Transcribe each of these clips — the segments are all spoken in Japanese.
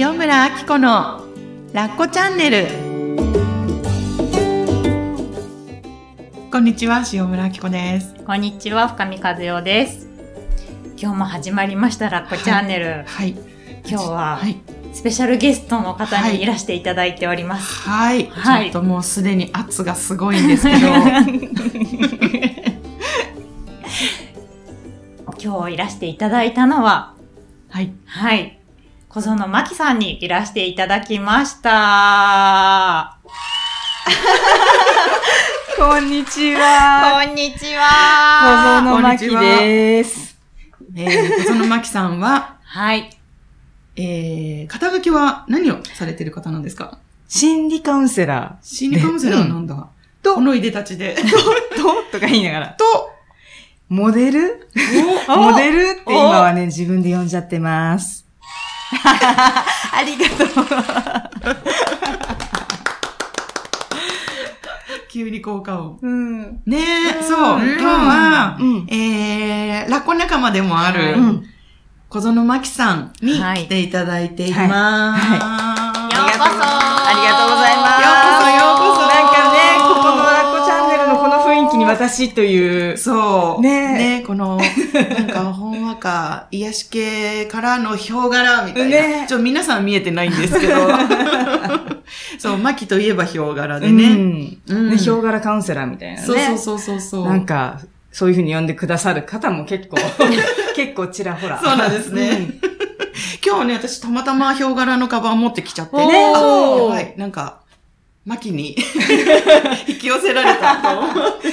塩村あき子のラッコチャンネル。こんにちは塩村あき子です。こんにちは、深見和代です。今日も始まりました、ラッコチャンネル。はい今日ははい、スペシャルゲストの方はい。にいらしていただいております。はい。はい。ちょっともうすでに圧がすごいんですけど。今日いらしていただいたのは、はい。はい、小園真希さんにいらしていただきました。こんにちは。こんにち小は。園真希です。えー、小園真希さんは、はい。えー、肩書きは何をされてる方なんですか？心理カウンセラ心理カウンセラーなんだ。とこのいでたちで。ー。と、とか言いながら。と、モデル？モデルって今はね、自分で呼んじゃってます。ありがと 急に効果音。う。うん。ねえ、うんそう、うん今日は、うんえー、ラッコ仲間でもある、うん小園真希さんにはい来ていただいています。はいようこそありがとうございます。ようこそ私という。そう。ねえねこの、なんか、ほんわか、癒し系からのヒョウ柄みたいな。ねちょ、皆さん見えてないんですけど。そう、マキといえばヒョウ柄でうね。ん。うんね、ヒョウ柄カウンセラーみたいなね。そうそうそうそう。なんか、そういうふうに呼んでくださる方も結構、結構ちらほら。そうなんですねうん今日ね、私たまたまヒョウ柄のカバン持ってきちゃってね。あおーやばい。なんか、マキに 引き寄せられたと思って。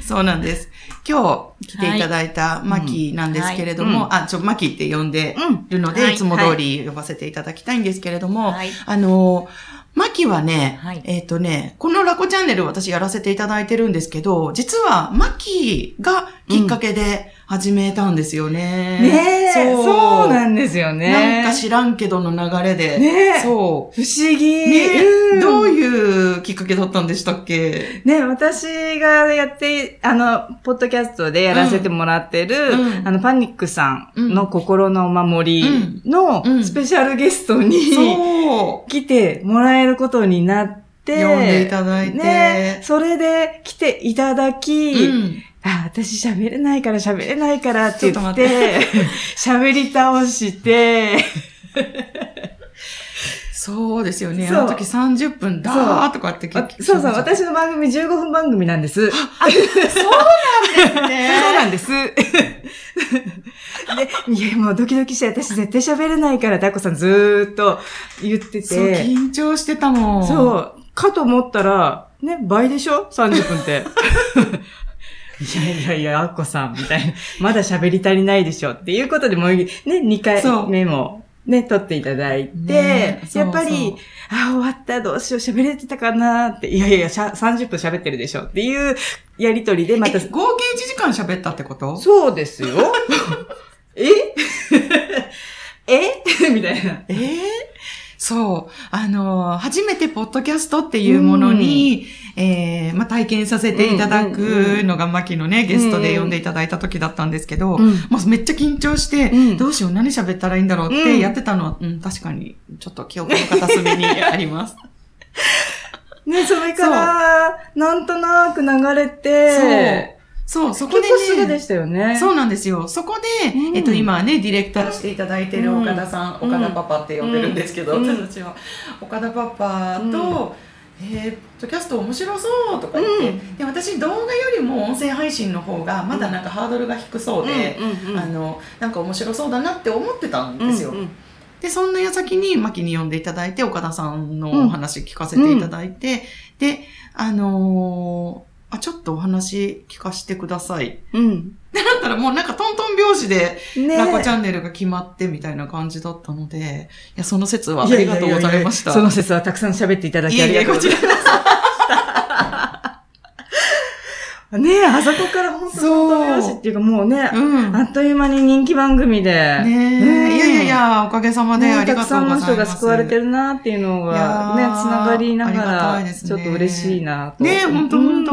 そうなんです。今日来ていただいたマキなんですけれども、うんあ、ちょ、マキって呼んでうん。るので、はいいつも通り呼ばせていただきたいんですけれども、はい。あの、マキはね、はいえっ、とね、このラコチャンネル私やらせていただいてるんですけど、実はマキがきっかけで始めたんですよね。ねえ、そうそうなんですよね。なんか知らんけどの流れで。ねえそ不思議。う。ね、うんどういうきっかけだったんでしたっけ？ね、私がやって、あの、ポッドキャストでやらせてもらってる、うんあの、パニックさんの心のお守りのうんスペシャルゲストに、そ来てもらえることになって、呼んでいただいてね、それで来ていただき、う。うん。あ、私喋れないから喋れないからって言って、喋り倒して、そうですよね。そうあの時30分だーっとかってあそうそう、私の番組15分番組なんです。ね そうなんです。で、いや、もうドキドキして、私絶対喋れないから、ダッコさんずーっと言ってそう、て。緊張してたもん。そう、かと思ったら、ね、倍でしょ ?30 分って。いやいやいや、アッコさん、みたいな。まだ喋り足りないでしょ？っていうことでもう、ね、2回そう目も、ね、撮っていただいて、やっぱり、あ、終わった、どうしよう、喋れてたかなって、いやいやいや、しゃ30分喋ってるでしょっていうやりとりで、またえ、合計1時間喋ったってこと？そうですよ。え？え？みたいな。え？ーそう。あの、初めてポッドキャストっていうものに、えーまあ、体験させていただくのが、マキのね、ゲストで呼んでいただいた時だったんですけど、うんまあ、めっちゃ緊張して、うんどうしよう、何喋ったらいいんだろうってやってたのは、うん、確かに、ちょっと記憶の片隅にあります。ね、それから、なんとなく流れて、そう。そう、そこで結構すぐでね、したよね。そうなんですよ。そこで、うん。えっと、今はね、ディレクターしていただいてる岡田さん、うん。岡田パパって呼んでるんですけど、うん。私たちは、岡田パパと、うん。えー、ポッドキャスト面白そうとか言って、うん。で私動画よりも音声配信の方がまだなんかハードルが低そうで、うんうんうんあのなんか面白そうだなって思ってたんですよ、うんうんでそんな矢先にマキに呼んでいただいて岡田さんのお話聞かせていただいて、であのーあちょっとお話聞かせてくださいうん。だったらもうなんかトントン拍子でねラコチャンネルが決まってみたいな感じだったので、いや、その説はありがとうございました。その説はたくさん喋っていただきありがとうございます。ねえ、あそこから本当そう本当よしっていうかもうね、うん。あっという間に人気番組で。ねうんえ、いやいやいや、おかげさまでねありがたくさとうんございます。の人が救われてるなっていうのが、ね、ーつながりながら、ちょっと嬉しいなと。ねえ、ほんとほうんん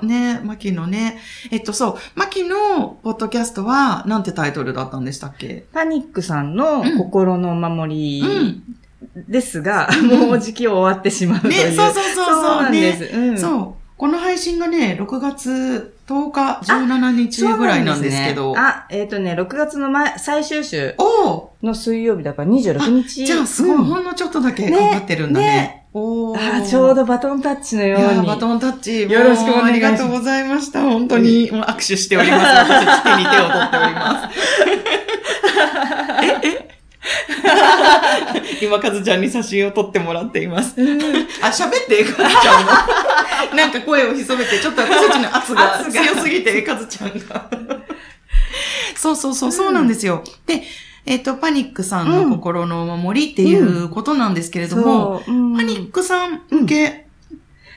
と。ねマキのね。えっと、そう、マキのポッドキャストは、なんてタイトルだったんでしたっけ？パニックさんのうん心のお守りうん。ですが、んもう時期終わってしまうという。ね、そうそうそうそう。そうなんでねす。うんそう。この配信がね、6月10日、17日ぐらいなんですけど。そうなんですねあ、えっ、とね、6月の前、最終週の水曜日だから26日。じゃあすごい、うんほんのちょっとだけ頑張ってるんだね。ねおーあちょうどバトンタッチのように。バトンタッチ。よろしくお願いしますありがとうございました。本当に、握手しております。私手に手を取っております。え、え今、かずちゃんに写真を撮ってもらっています。あ、喋って、かずちゃんも。なんか声を潜めて、ちょっと私たちの圧が強すぎて、かずちゃんが。そうそうそう、そうなんですよ。で、えっ、と、パニックさんの心のお守りっていうことなんですけれども、そう、うん。パニックさん向け、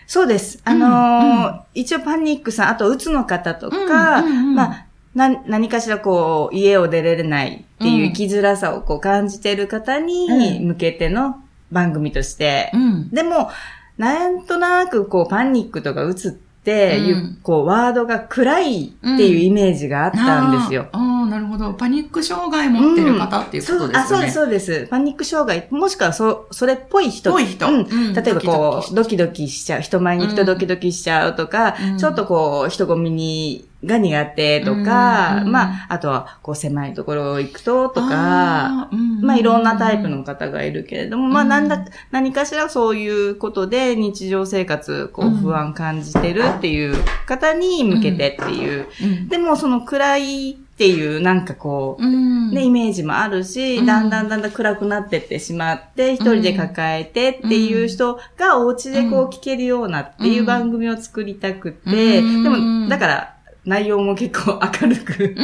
そうです。あのー一応パニックさん、あと、うつの方とか、うんうんうん。まあ、な、何かしらこう、家を出れないっていう生きづらさをこう感じている方にうん。向けての番組として、うん。でも、なんとなくこう、パニックとかうつっていう、うん。こう、ワードが暗いっていうイメージがあったんですよ。あーあー、なるほど。パニック障害持ってる方っていうことですよね。そうあ、そうです、そうです。パニック障害、もしくはそ、それっぽい人。ぽい人うんうん例えばこう、ドドキドキしちゃう。人前に行くとドキドキしちゃうとか、うんちょっとこう、人混みに、が苦手とか、うんまあ、あとは、こう、狭いところ行くととか、うんまあ、いろんなタイプの方がいるけれども、まあ、うんなんだ、何かしらそういうことで日常生活、こう、うん不安感じてるっていう方に向けてっていう。うんでも、その暗いっていう、なんかこう、うん。ね、イメージもあるし、うん。だんだんだんだん暗くなってってしまって、一人で抱えてっていう人がお家でこう聞けるようなっていう番組を作りたくて、うん。でも、だから内容も結構明るく。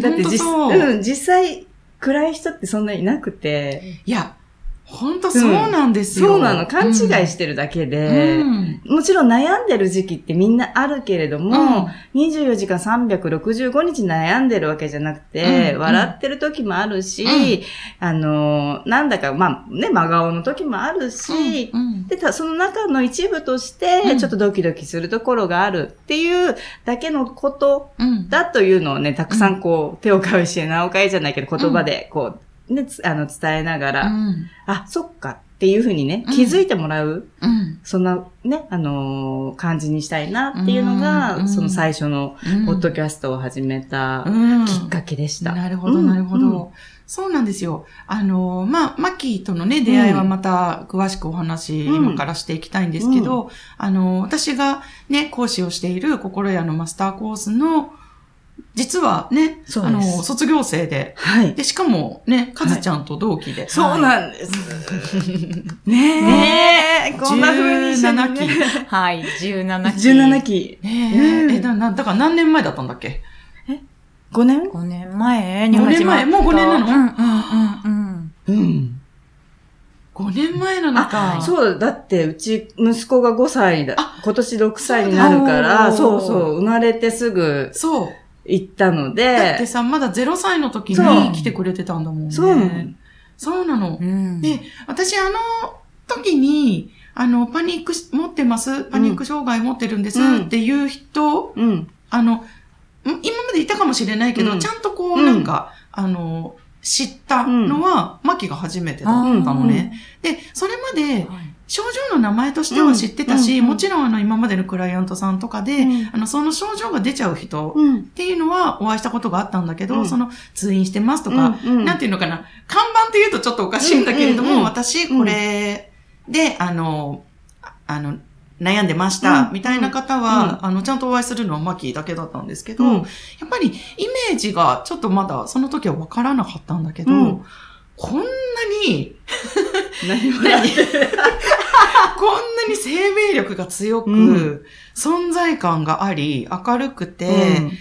だって実。うん、実際暗い人ってそんなにいなくて、いや、本当そうなんですよ。そうなの、勘違いしてるだけで、うん。もちろん悩んでる時期ってみんなあるけれども、24時間365日悩んでるわけじゃなくて、うん。笑ってる時もあるし、うん。あの、なんだか、まあね、真顔の時もあるし、うん。で、たその中の一部としうて、ん。ちょっとドキドキするところがあるっていうだけのことうん。だというのをね、たくさんこう、手を変うし、名を変えじゃないけど、言葉でこう、ね、つあの、伝えながら、うんあ、そっかっていうふうにね、うん気づいてもらう。うんそんなね、あのー感じにしたいなっていうのが、うんその最初のうんポッドキャストを始めたうんきっかけでした。なるほど、うんなるほど。うんそうなんですよ。あの、まあ、マッキーとのね、出会いはまた詳しくお話、うん今からしていきたいんですけど、あの、私がね、講師をしている心屋のマスターコースの、実はね、あの、卒業生で、はい。で、しかもね、かずちゃんと同期で。そうはいなんです。ねえ。ねこんな風にしてね17期。はい、17期。17期。ねえ、だ、な、だから何年前だったんだっけ？5年？5年前？に五年始まった。前もう五年なの？うんうんうんうん。うん。?5 年前なのか。あ、そうだ。だって、うち、息子が5歳だあ。今年6歳になるから、そうそう、生まれてすぐそう。行ったのだっでて、さ、まだ0歳の時に来てくれてたんだもんね。そうなの。そうなの。うんで、私あの時に、あの、パニックし持ってます、パニック障害持ってるんですうんっていう人、うん。あの、ん今までいたかもしれないけど、うんちゃんとこう、うんなんか、あの、知ったのは、マキが初めてだったのね。で、それまで、症状の名前としては知ってたし、うんうんもちろんあの、今までのクライアントさんとかで、うん。あの、その症状が出ちゃう人うん。っていうのはお会いしたことがあったんだけど、うん。その通院してますとか、うんうん。なんていうのかな、看板って言うとちょっとおかしいんだけれども、うんうんうん。私これで、あの、ああの、悩んでました、うんみたいな方は、あの、ちゃんとお会いするのはマキだけだったんですけど、うん。やっぱりイメージがちょっとまだその時はわからなかったんだけど、うんこんなに、何も何 こんなに生命力が強く、うん存在感があり、明るくて、うん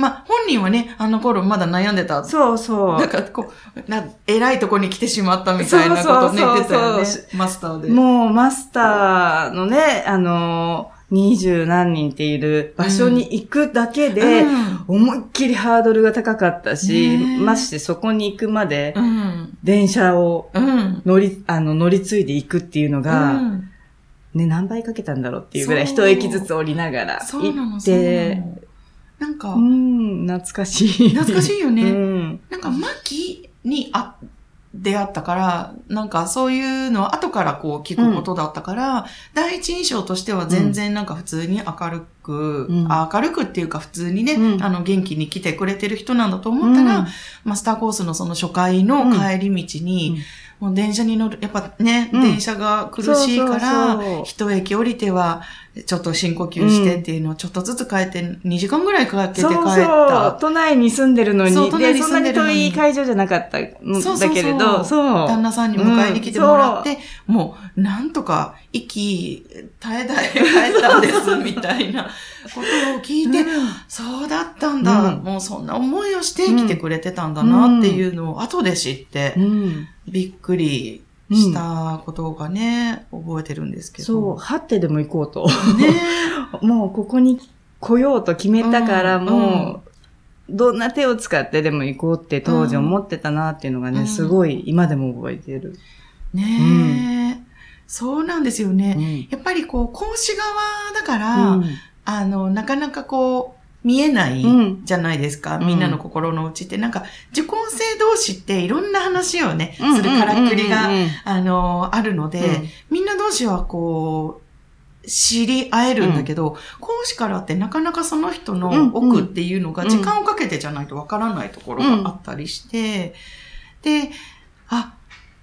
まあ、本人はね、あの頃まだ悩んでた。そうそう。なんかこう、な、偉いとこに来てしまったみたいなことね、そうそうそう言ってたよねそ。マスターで。もうマスターのね、あの、二十何人っている場所に行くだけで、うん思いっきりハードルが高かったし、ましてそこに行くまでう、ん。電車をうん。乗り、あの、乗り継いでいくっていうのが、うんね、何倍かけたんだろうっていうぐらい、一駅ずつ降りながら行って、の。なんかう、ん、懐かしい。懐かしいようね。ん。なんか、マキにあ出会ったから、なんかそういうのは後からこう聞くことだったから、第一印象としては全然なんか普通に明るく、うん。あ明るくっていうか普通にね、うん。あの元気に来てくれてる人なんだと思ったら、うん。マスターコースのその初回の帰り道に、もう電車に乗る、やっぱね、うん。電車が苦しいから、一駅降りては、ちょっと深呼吸してっていうのをちょっとずつ帰って、2時間ぐらいかけて帰った。そうそう。都内に住んでるのに、そう都内で、そんなんにに住でるのに遠い会場じゃなかったんそうそうそうだけれど、そう。旦那さんに迎えに来てもらって、もう、なんとか、息、絶え絶え帰ったんです、みたいなことを聞いて、そうだったんだ、うんもうそんな思いをして来てくれてたんだなっていうのを後で知ってう、ん。びっくりしたことがね、覚えてるんですけど。そう、はってでも行こうと。ね もうここに来ようと決めたから、うんもう、どんな手を使ってでも行こうって当時思ってたなっていうのがね、うんすごい今でも覚えてる。ねえ、そうなんですよね。うんやっぱりこう、講師側だから、うんあの、なかなかこう、見えないうん。じゃないですか。うん。みんなの心の内って。なんか、受講生同士っていろんな話をね、うんするからくりが、うんうんうん。あの、あるので、うん。みんな同士はこう、知り合えるんだけど、講師からってなかなかその人の奥っていうのがうん時間をかけてじゃないとわからないところがあったりして、で、あ、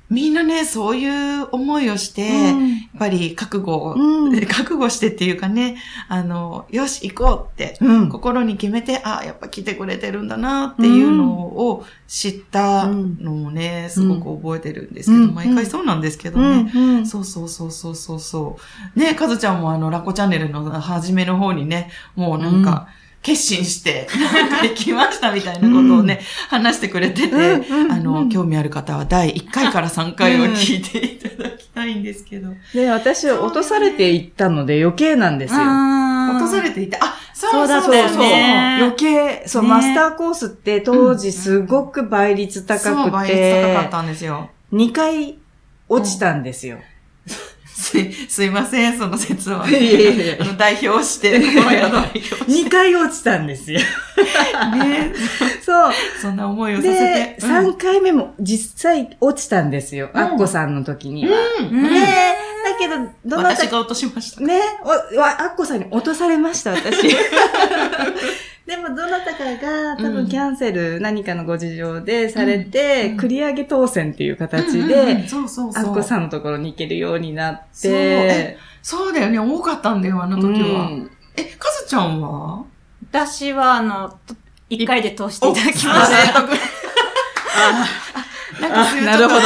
みんなね、そういう思いをして、やっぱり覚悟を、うん。覚悟してっていうかね、あの、よし、行こうって、うん。心に決めて、あ、やっぱ来てくれてるんだなっていうのを知ったのもね、すごく覚えてるんですけど、うん。毎回そうなんですけどうね。ん。うん。そうそうそうそうそうそう。ね、かずちゃんもあの、ラコチャンネルの初めの方にね、もうなんか、決心して、なんか行きましたみたいなことをね、話してくれてて、うんうんうんあの、興味ある方は第1回から3回を聞いていただきたいんですけど。で、私、落とされていったので余計なんですよ。落とされれていて、あ、そうそうだそうだよそうね。余計、そう、ねマスターコースって当時すごく倍率高く倍率高かてっ、たんですよ。2回落ちたんですよ。すい、すいません、その説は。いやいやいや代表して、心宿代表し2回落ちたんですよ。て。ね。そう。そんな思いをさせでて、。うん3回目も実際落ちたんですよ。うんアッコさんの時には。うんねだけど、どなた私が落としました。ねお、わ、アッコさんに落とされました、私。でも、どなたかが多うん。分キャンセル、何かのご事情でされて、うん。繰り上げ当選っていう形で、そうそうそう。アッコさんのところに行けるようになっそう。てえ、そうだよね、多かったんだよ、あの時は。うん。え、かずちゃんは？私は、あの、と一回で通していただきまあした。れなんかそういうなるほど。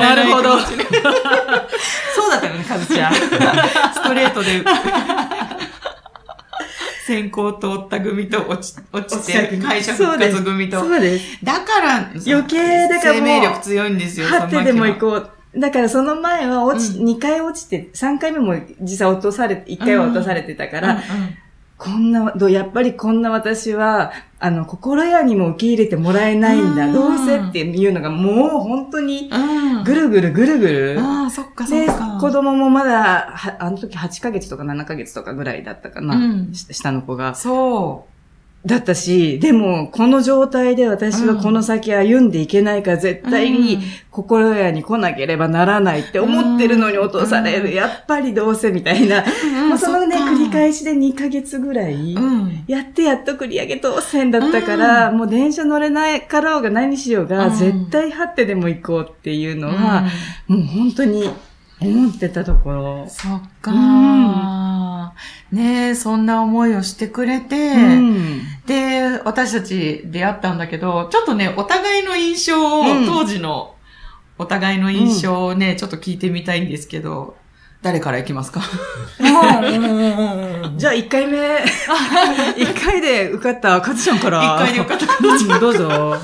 なるほど。そうだったよね、カズちゃん。ストレートで。先行通った組と落ち、落ちて、会社復活組と。そうです。だから、余計だからもう生命力強いんですよ、はってでも行う。こう。だからその前は落ち、うん2回落ちて、3回目も実際落とされて、1回は落とされてたから、うんうんこんな、どやっぱりこんな私は、あの、心屋にも受け入れてもらえないんだ。うんどうせっていうのがもう本当に、うん。ぐるぐるぐるぐる。ああ、そっかそっで、か。子供もまだ、はあの時8ヶ月とか7ヶ月とかぐらいだったかな。うんし下の子が。そだったし、でも、この状態で私はこの先歩んでいけないから、絶う。対に心屋に来なければならないって思ってるのに落とされる。うんやっぱりどうせみたいな。うん、もうそのね、繰り返しで2ヶ月ぐらい、うん。やってやっと繰り上げ当選だったから、うもう電車乗れないかろうが何しようが、うん絶対張ってでも行こうっていうのは、もう本当に思ってたところ。そっか、うねえ、そんな思いをしてくれて、うん。で、私たち出会ったんだけど、ちょっとね、お互いの印象を、うん。当時のお互いの印象をね、ちょっと聞いてみたいんですけど、誰から行きますか？じゃあ1回目、1回で受かったカズちゃんから。一回でよかった。うんどうぞ。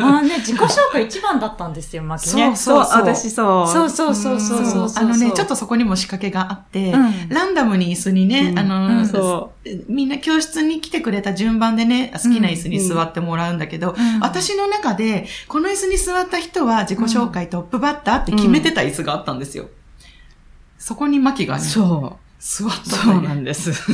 あね、自己紹介一番だったんですよ、マキね。そうそう私そう。そうそうそうそうそうそう。あのね、ちょっとそこにも仕掛けがあって、うんランダムに椅子にね、うんあの、うんそみんな教室に来てくれた順番でね、好きな椅子に座ってもらうんだけど、うん私の中で、この椅子に座った人は自己紹介トップバッターって決めてた椅子があったんですよ。そこにマキがね、そ座っう。そうなんです。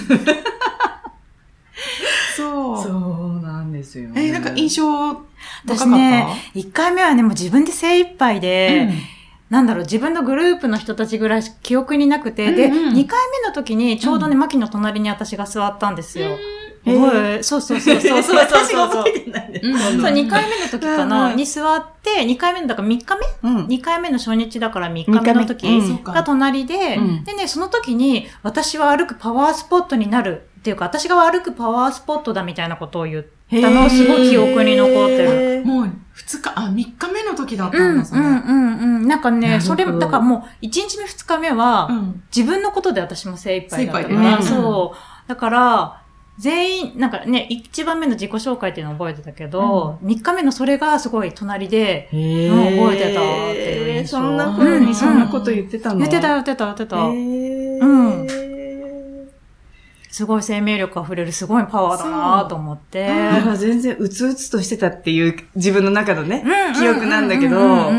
そう。そうなんですよ。えーなんか印象深かった？私ね、一回目はね、もう自分で精一杯で、なんだろう、自分のグループの人たちぐらい記憶になくて、で、うんうん2回目の時にちょうどね、マキの隣に私が座ったんですよ。うん覚えそうそうそうそうそうそう私そう。が覚えてないんだようんそう、2回目の時かうな、んに座って、2回目の、だから3日目？うん。2回目の初日だから3日目の時が隣で、うんでね、その時に私は歩くパワースポットになるっていうか、私が歩くパワースポットだみたいなことを言ったのすごい記憶に残ってる。る。もう2日、あ、3日目の時だったうんん、うだ、それ。ん、うん、うん。なんかね、それ、だからもう、1日目2日目は、うん自分のことで私も精一杯だったから、そう。だから、全員、なんかね、1番目の自己紹介っていうのを覚えてたけど、3日目のそれがすごい隣で、へうん覚えてたっていう印象。そんな風にそんなこと言ってたの？言ってた、言ってた、言ってた。うん。すごい生命力溢れる、すごいパワーだなと思って。全然うつうつとしてたっていう自分の中のね、うん記憶なんだけど、うんうんうんう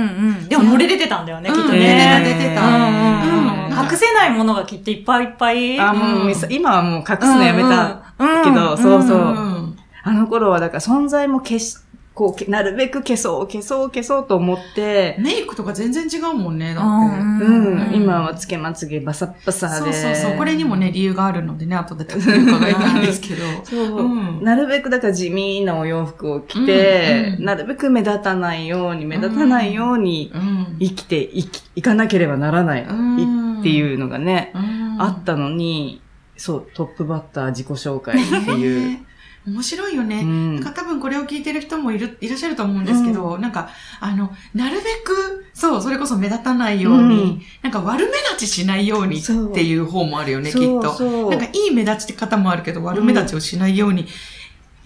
ん。でも漏れ出てたんだよね、きっとうんね。出てた出てた。うんうんうん。うん。隠せないものがきっといっぱいいっぱい。あ、もう、うん今はもう隠すのやめたけど、うん。そうそう、うん。あの頃はだから存在も消し、こうけ、なるべく消そう、消そう、消そうと思って、メイクとか全然違うもんね、だうんって。うん、うん。今はつけまつげバサッバサで。そうそうそう。これにもね、理由があるのでね、後で伺いたいんですけど。そう、うん。なるべくだから地味なお洋服を着て、うん。うんなるべく目立たないように、目立たないようにうん。生きていき、いかなければならないうん。っていうのがね、うん。あったのに、そう、トップバッター自己紹介っていう。ね。面白いよね。うん。なんか多分これを聞いてる人もいる、いらっしゃると思うんですけど、なんか、あの、なるべく、そう、それこそ目立たないように、うん。なんか悪目立ちしないようにっていう方もあるよね、きっと。そう。なんかいい目立ち方もあるけど、悪目立ちをしないように、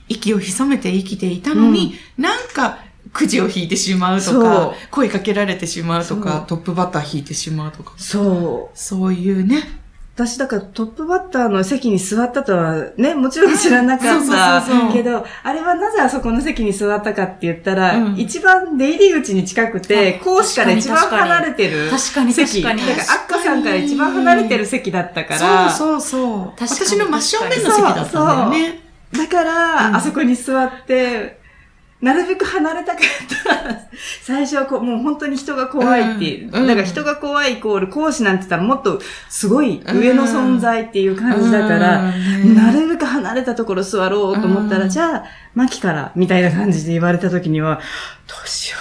息を潜めて生きていたのに、なんか、くじを引いてしまうとそかう、声かけられてしまうとか、トップバッター引いてしまうとか、そう。そういうね。私だからトップバッターの席に座ったとはね、もちろん知らなかったそうそうそうけど、あれはなぜあそこの席に座ったかって言ったら、うん一番出入り口に近くて、あ講師から一番離れてる確かに席。確かにだから、アッカさんから一番離れてる席だったから、そうそうそう。確かに私の真正面の席だったんだよね。だから、うんあそこに座って、なるべく離れたかった。最初はこう、もう本当に人が怖いっていう。うんから人が怖いイコール講師なんて言ったらもっとすごい上の存在っていう感じだから、うんなるべく離れたところ座ろうと思ったら、うんじゃあ、マキから、みたいな感じで言われた時には、どうしよ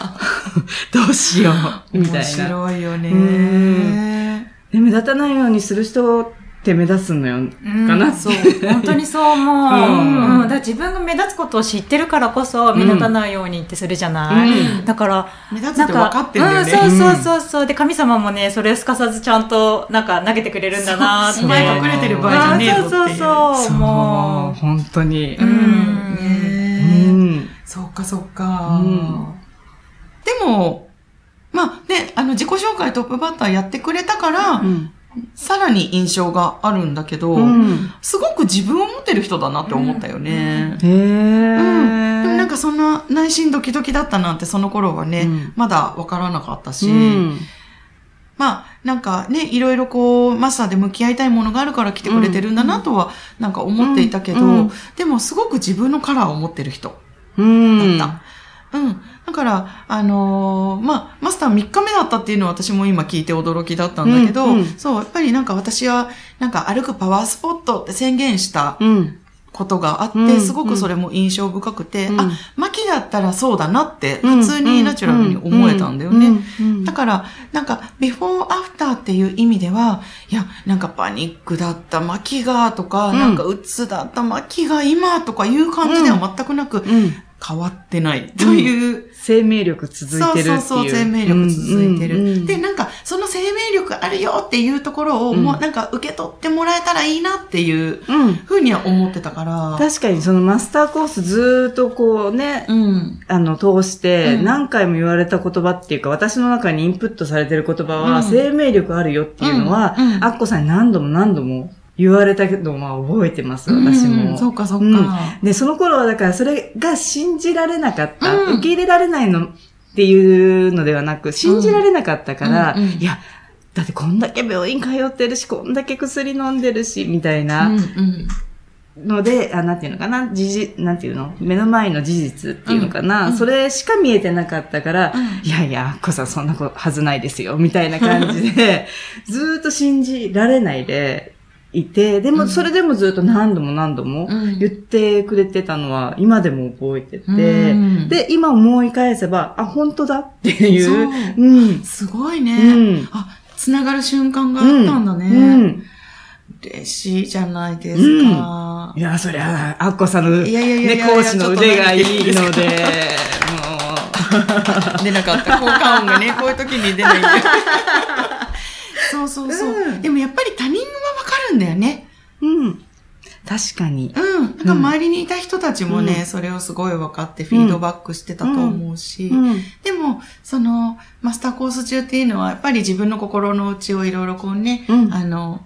う。どうしよう。みたい面な。白いよね。うんで目立たないようにする人って目立つのよ、うんかな。そう。本当にそう思う。うんうん。だ自分が目立つことを知ってるからこそ、目立たないようにってするじゃない、うんだから、目立つって分かってんだよね。うん、そうそうそうそう。で、神様もね、それをすかさずちゃんと、なんか投げてくれるんだなって。お前隠れてる場合じゃねえぞそうそうそう。も本当に。う。う。うんねん。そうか、そうか。うんでも、まあね、あの、自己紹介トップバッターやってくれたから、うん。さらに印象があるんだけど、うん。すごく自分を持ってる人だなって思ったよね。へえ。うん。でもなんかそんな内心ドキドキだったなんてその頃はね、うんまだわからなかったし、うん。まあ、なんかね、いろいろこう、マスターで向き合いたいものがあるから来てくれてるんだなとは、なんか思っていたけど、うんうんでもすごく自分のカラーを持ってる人うん。だった。うん。だから、あのーまあ、マスター3日目だったっていうのは私も今聞いて驚きだったんだけど、うんうん。そう、やっぱりなんか私は、なんか歩くパワースポットって宣言したうん。ことがあって、うんすごくそれも印象深くて、うん。あ、マキだったらそうだなって、うん。普通にナチュラルに思えたんだよね。だから、なんか、ビフォーアフターっていう意味では、いや、なんかパニックだった巻がとか、うん。なんか鬱だった巻が今とかいう感じでは全くなく、うん。変わってないという、生命力続いてるっていう。そうそうそう、生命力続いてる。うんうんうんで、なんか、その生命力あるよっていうところを、うんもうなんか受け取ってもらえたらいいなっていううん。ふうには思ってたから。確かにそのマスターコースずーっとこうね、うん。あの、通して、うん何回も言われた言葉っていうか、私の中にインプットされてる言葉は、うん生命力あるよっていうのは、うんうんアッコさんに何度も何度も言われたけど、まあ覚えてます、私も。うんそうか、そうか。うん。で、その頃はだからそれが信じられなかった、うん。受け入れられないのっていうのではなく、信じられなかったから、うんうんいや、だってこんだけ病院通ってるし、こんだけ薬飲んでるし、みたいなうんうん。ので、あ、なんていうのかな、事実、なんていうの？目の前の事実っていうのかな、うんうん。それしか見えてなかったから、うん。いやいや、アッコさんそんなことはずないですよ、みたいな感じで、ずーっと信じられないでいて、でもうんそれでもずっと何度も何度もうん言ってくれてたのは今でも覚えてて、うんで、今思い返せば、あ、本当だっていう。そううん。すごいうんね。あ、つながる瞬間があったんだね。うん。嬉しいじゃないですか。いや、そりゃ、アッコさんの、いやいやいやいやね、講師の腕がいいので、も 出なかった。効果音がね、こういう時に出ない。そうそうそう、うんでもやっぱり他人はわかるんだよね。う、うん。確かに。うん。なんか周りにいた人たちもね、うんそれをすごい分かってフィードバックしてたと思うし、うん。でも、その、マスターコース中っていうのは、やっぱり自分の心の内をいろいろこうね、うんあの、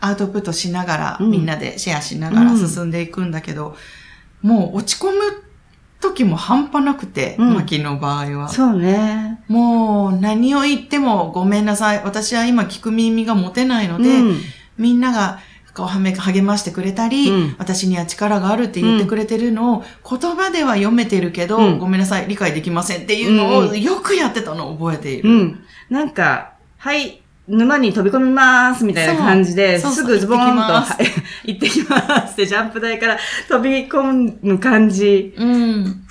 アウトプットしながら、うんみんなでシェアしながらうん進んでいくんだけど、もう落ち込む時も半端なくて、うんマキの場合は。そうね。もう何を言ってもごめんなさい。私は今聞く耳が持てないので、うんみんながこうはめ励ましてくれたり、うん私には力があるって言ってくれてるのを、言葉では読めてるけど、うんごめんなさい、理解できませんっていうのうんをよくやってたのを覚えている。うん。なんか、はい、沼に飛び込みますみたいな感じで、すぐズボーンと、行ってきますはい 行ってきますって、ジャンプ台から飛び込む感じうん。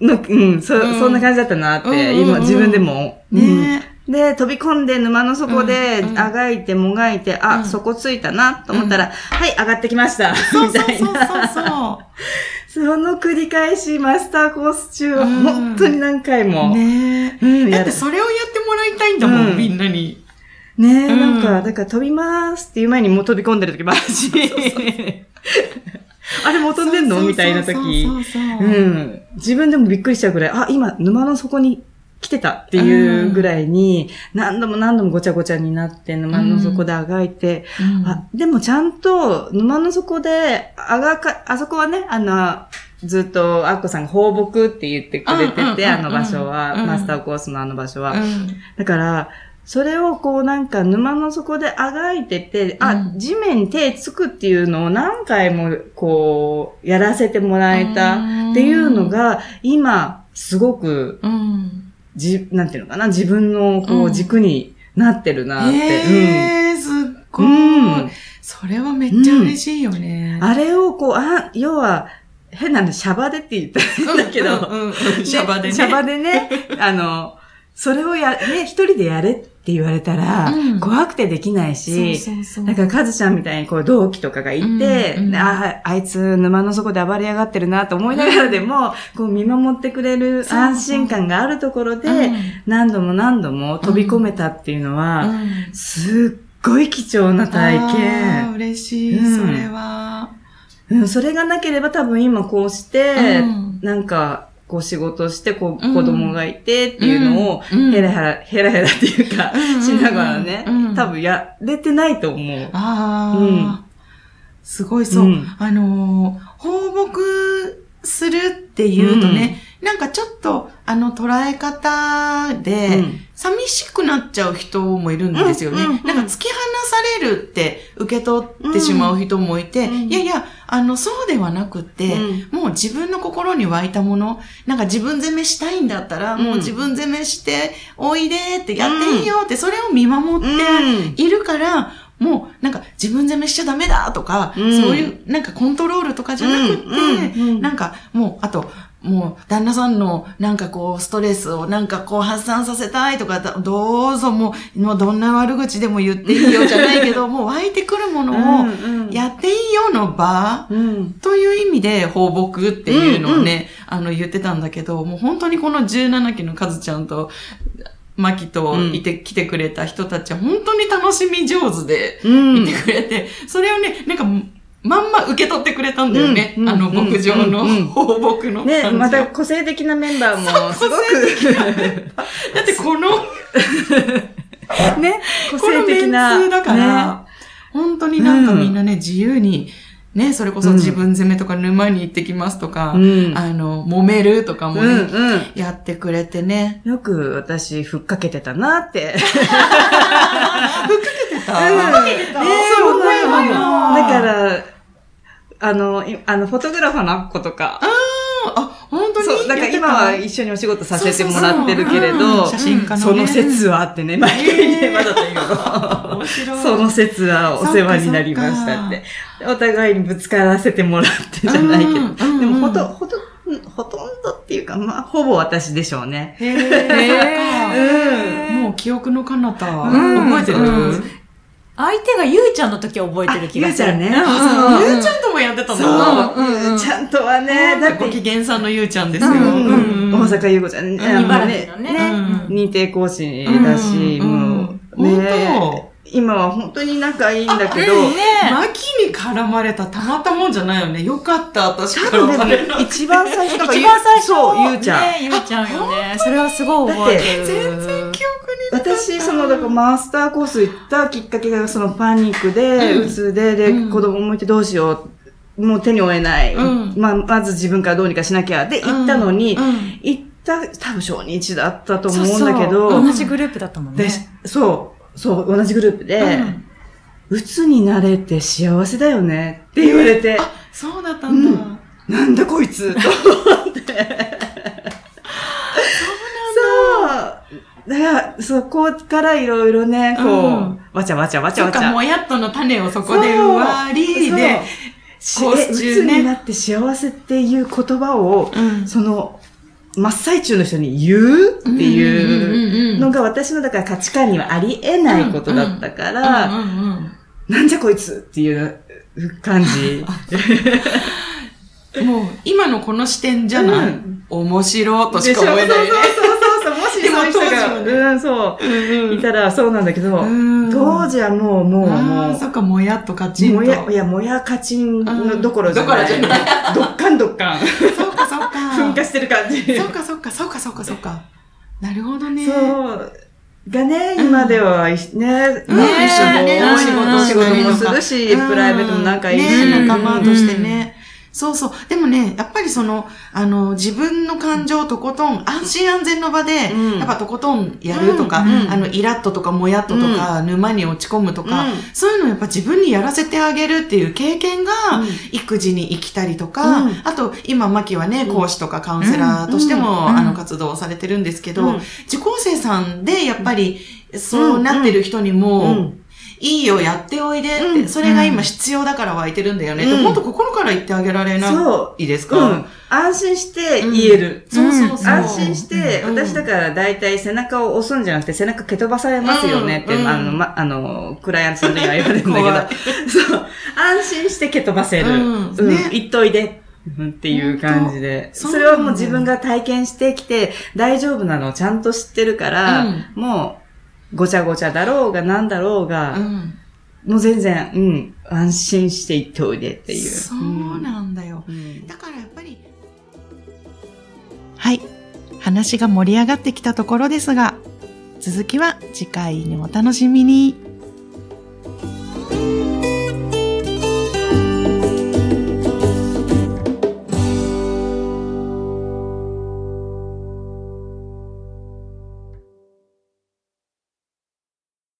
の、うん、そ、うんそんな感じだったなって、今自分でも。うんねで、飛び込んで沼の底で、うんうんあがいてもがいて、あ、うんそこついたなと思ったら、はい、上がってきました。そうみたいそうそうそうな。そその繰り返し、マスターコース中はうん本当に何回う。も。ねうん、だってそれをやってもらいたいんだもん、うんみんなに。ねえ、うんなんか、だから飛びますっていう前にもう飛び込んでる時もあるし。あれもう飛んでんの？みたいな時。そうん。自分でもびっくりしちゃうぐらい、あ、今沼の底に来てたっていうぐらいに、何度も何度もごちゃごちゃになって沼の底であがいて、うん。あ、でもちゃんと沼の底であがか、あそこはね、あの、ずっとアッコさんが放牧って言ってくれてて、あの場所は、うん。マスターコースのあの場所は。うん。だから、それをこうなんか沼の底であがいてて、あう、ん。地面に手つくっていうのを何回もこう、やらせてもらえたっていうのが、今、すごく、うん。じ、なんていうのかな、自分のこうんう軸になってるなって。ええー、すっごい、うんそれはめっちゃ嬉しいよね。うん。あれをこう、あ、要は、変なんで、シャバでって言ったんだけど、うんうんうんシャバでね。シャバでね、あの、それをや、ね、一人でやれって言われたら、うん。怖くてできないし。だから、カズちゃんみたいにこう同期とかがいて、うんうんああ、あいつ沼の底で暴れ上がってるなと思いながらでも、こう見守ってくれる安心感があるところで、うん。何度も何度も飛び込めたっていうのは、うん。すっごい貴重な体験。嬉しい、うん。それは。うん、それがなければ多分今こうして、うん。なんか、こう仕事して、こううん。子供がいてっていうのを、うん。ヘラヘラ、ヘラヘラっていうか、うん。しながらね、うん。多分やれてないと思う。ああ、うん。すごいそう。うん。あのー放牧するっていうとね、なんかちょっと、あの、捉え方で、うん。寂しくなっちゃう人もいるんですよね。うんうんうんなんか突き放されるって受け取ってしまう人もいて、うんいやいや、あの、そうではなくって、うもう自分の心に湧いたもの、なんか自分攻めしたいんだったら、うん。もう自分攻めして、おいでってやっていいよって、それを見守ってうん。いるから、もうなんか自分攻めしちゃダメだとか、うん。そういうなんかコントロールとかじゃなくって、うんうんうん。なんかもう、あと、もう、旦那さんのなんかこう、ストレスをなんかこう発散させたいとか、どうぞもう、もうどんな悪口でも言っていいよじゃないけど、もう湧いてくるものをやっていいよの場、うん。という意味で放牧っていうのをね、あの言ってたんだけど、もう本当にこの17期のカズちゃんと、マキといて、来てくれた人たちは本当に楽しみ上手でうん。いてくれて、それをね、なんか、まんま受け取ってくれたんだよね。うんあの、うん牧場のうん放牧の感じね、を。また個性的なメンバーもすごく、だってこの、ね、個性的な。メンツだから、本当になんかみんなね、自由に、ね、それこそうん自分攻めとか沼に行ってきますとか、ね。あの、揉めるとかもうん。ね、うんうん。やってくれてね。よく私、ふっかけてたなって。ふっかけてた？うんねえそう思えばだよから、あの、いあの、フォトグラファーの子とか。あ、本当に？そう、だから今は一緒にお仕事させてもらってるけれどその説はあってね、毎回ね、まだと言うの。面白い。その説はお世話になりましたって。お互いにぶつからせてもらってじゃないけど。うんうんでも、ほと、ほと、ほとんどっていうか、まあ、ほぼ私でしょうね。へえ、うんもう記憶の彼方、ん覚えてる、うん相手がゆうちゃんの時は覚えてる気がする。ゆうちゃんね。ゆうちゃんともやってたそう、のうんちゃんとはね、だって、ご機嫌さんのゆうちゃんですよ。大阪優子ちゃん、ね。あの茨城のねうん。認定講師だし、うんもう、本今は本当に仲いいんだけど、うんねマキに絡まれたたまったもんじゃないよね。よかった、私多絡ま分れなね、一番最初だから一番最初。そう、ゆうちゃん。ねゆうちゃんよね。それはすごい覚えてる。全然記憶に私、その、だからマスターコース行ったきっかけが、そのパニックで、うつで、で、うん子供もいてどうしよう。もう手に負えない。うんまあ、まず自分からどうにかしなきゃ。で、行ったのに、うん行った、多分小日だったと思うんだけど、そうそう同じグループだったもんでね。そう、そう、同じグループで、うんうつになれて幸せだよねって言われて、あ、そうだったんだ。うんなんだこいつと思って。そう。だから、そこからいろいろね、こう、うんわちゃわちゃわちゃわちゃ。もやっとの種をそこで植わりで、そう、コーえうス中ねつになって幸せっていう言葉を、うんその、真っ最中の人に言うっていうのが私のだから価値観にはありえないことだったから、なんじゃこいつっていう感じ。もう、今のこの視点じゃない、うん面白としか思えないね。そうそうそうそう。もしそういが、ねうん、そう、いたらそうなんだけど、うん当時はもう、もう、あもあ、そっか、もやっとカチう、ンと。もや、いや、もやかちんのどころじゃない。どころじゃないどっかんどっかん。噴火してる感じ。そうか、そうか、そうか、そうか、そうか。なるほどね。そう。がね、今では、ね、ね、うん一緒ねにお仕仕事事もするし、プライベートも仲いいし。ね、仲間としてね。そうそう。でもね、やっぱりその、あの、自分の感情をとことん、安心安全の場で、うん。やっぱとことんやるとか、うん。うん。あの、イラッととか、もやっととか、沼に落ち込むとか、うん。そういうのをやっぱ自分にやらせてあげるっていう経験が、うん。育児に生きたりとか、うん。あと、今、マキはね、講師とかカウンセラーとしても、うん。あの、活動をされてるんですけど、うん。受講生さんで、やっぱり、そうなってる人にも、うんいいよ、やっておいでって、うん。それが今必要だから湧いてるんだよね。もっと心から言ってあげられなそいですか、うん。安心して言える。そうそうそう。安心して、うん。私だから大体背中を押すんじゃなくて背中蹴飛ばされますよねって、うん。あの、ま、あの、クライアントさんには言われるんだけど、そう、安心して蹴飛ばせる。うん。うん、ね。言っといで。うんっていう感じで。それはもう自分が体験してきて大丈夫なのをちゃんと知ってるから、うん。もう、ごちゃごちゃだろうがなんだろうが、うん。もう全然、うん、安心して言っておいでっていう。そうなんだよ。うんだからやっぱり。はい。話が盛り上がってきたところですが、続きは次回にお楽しみに。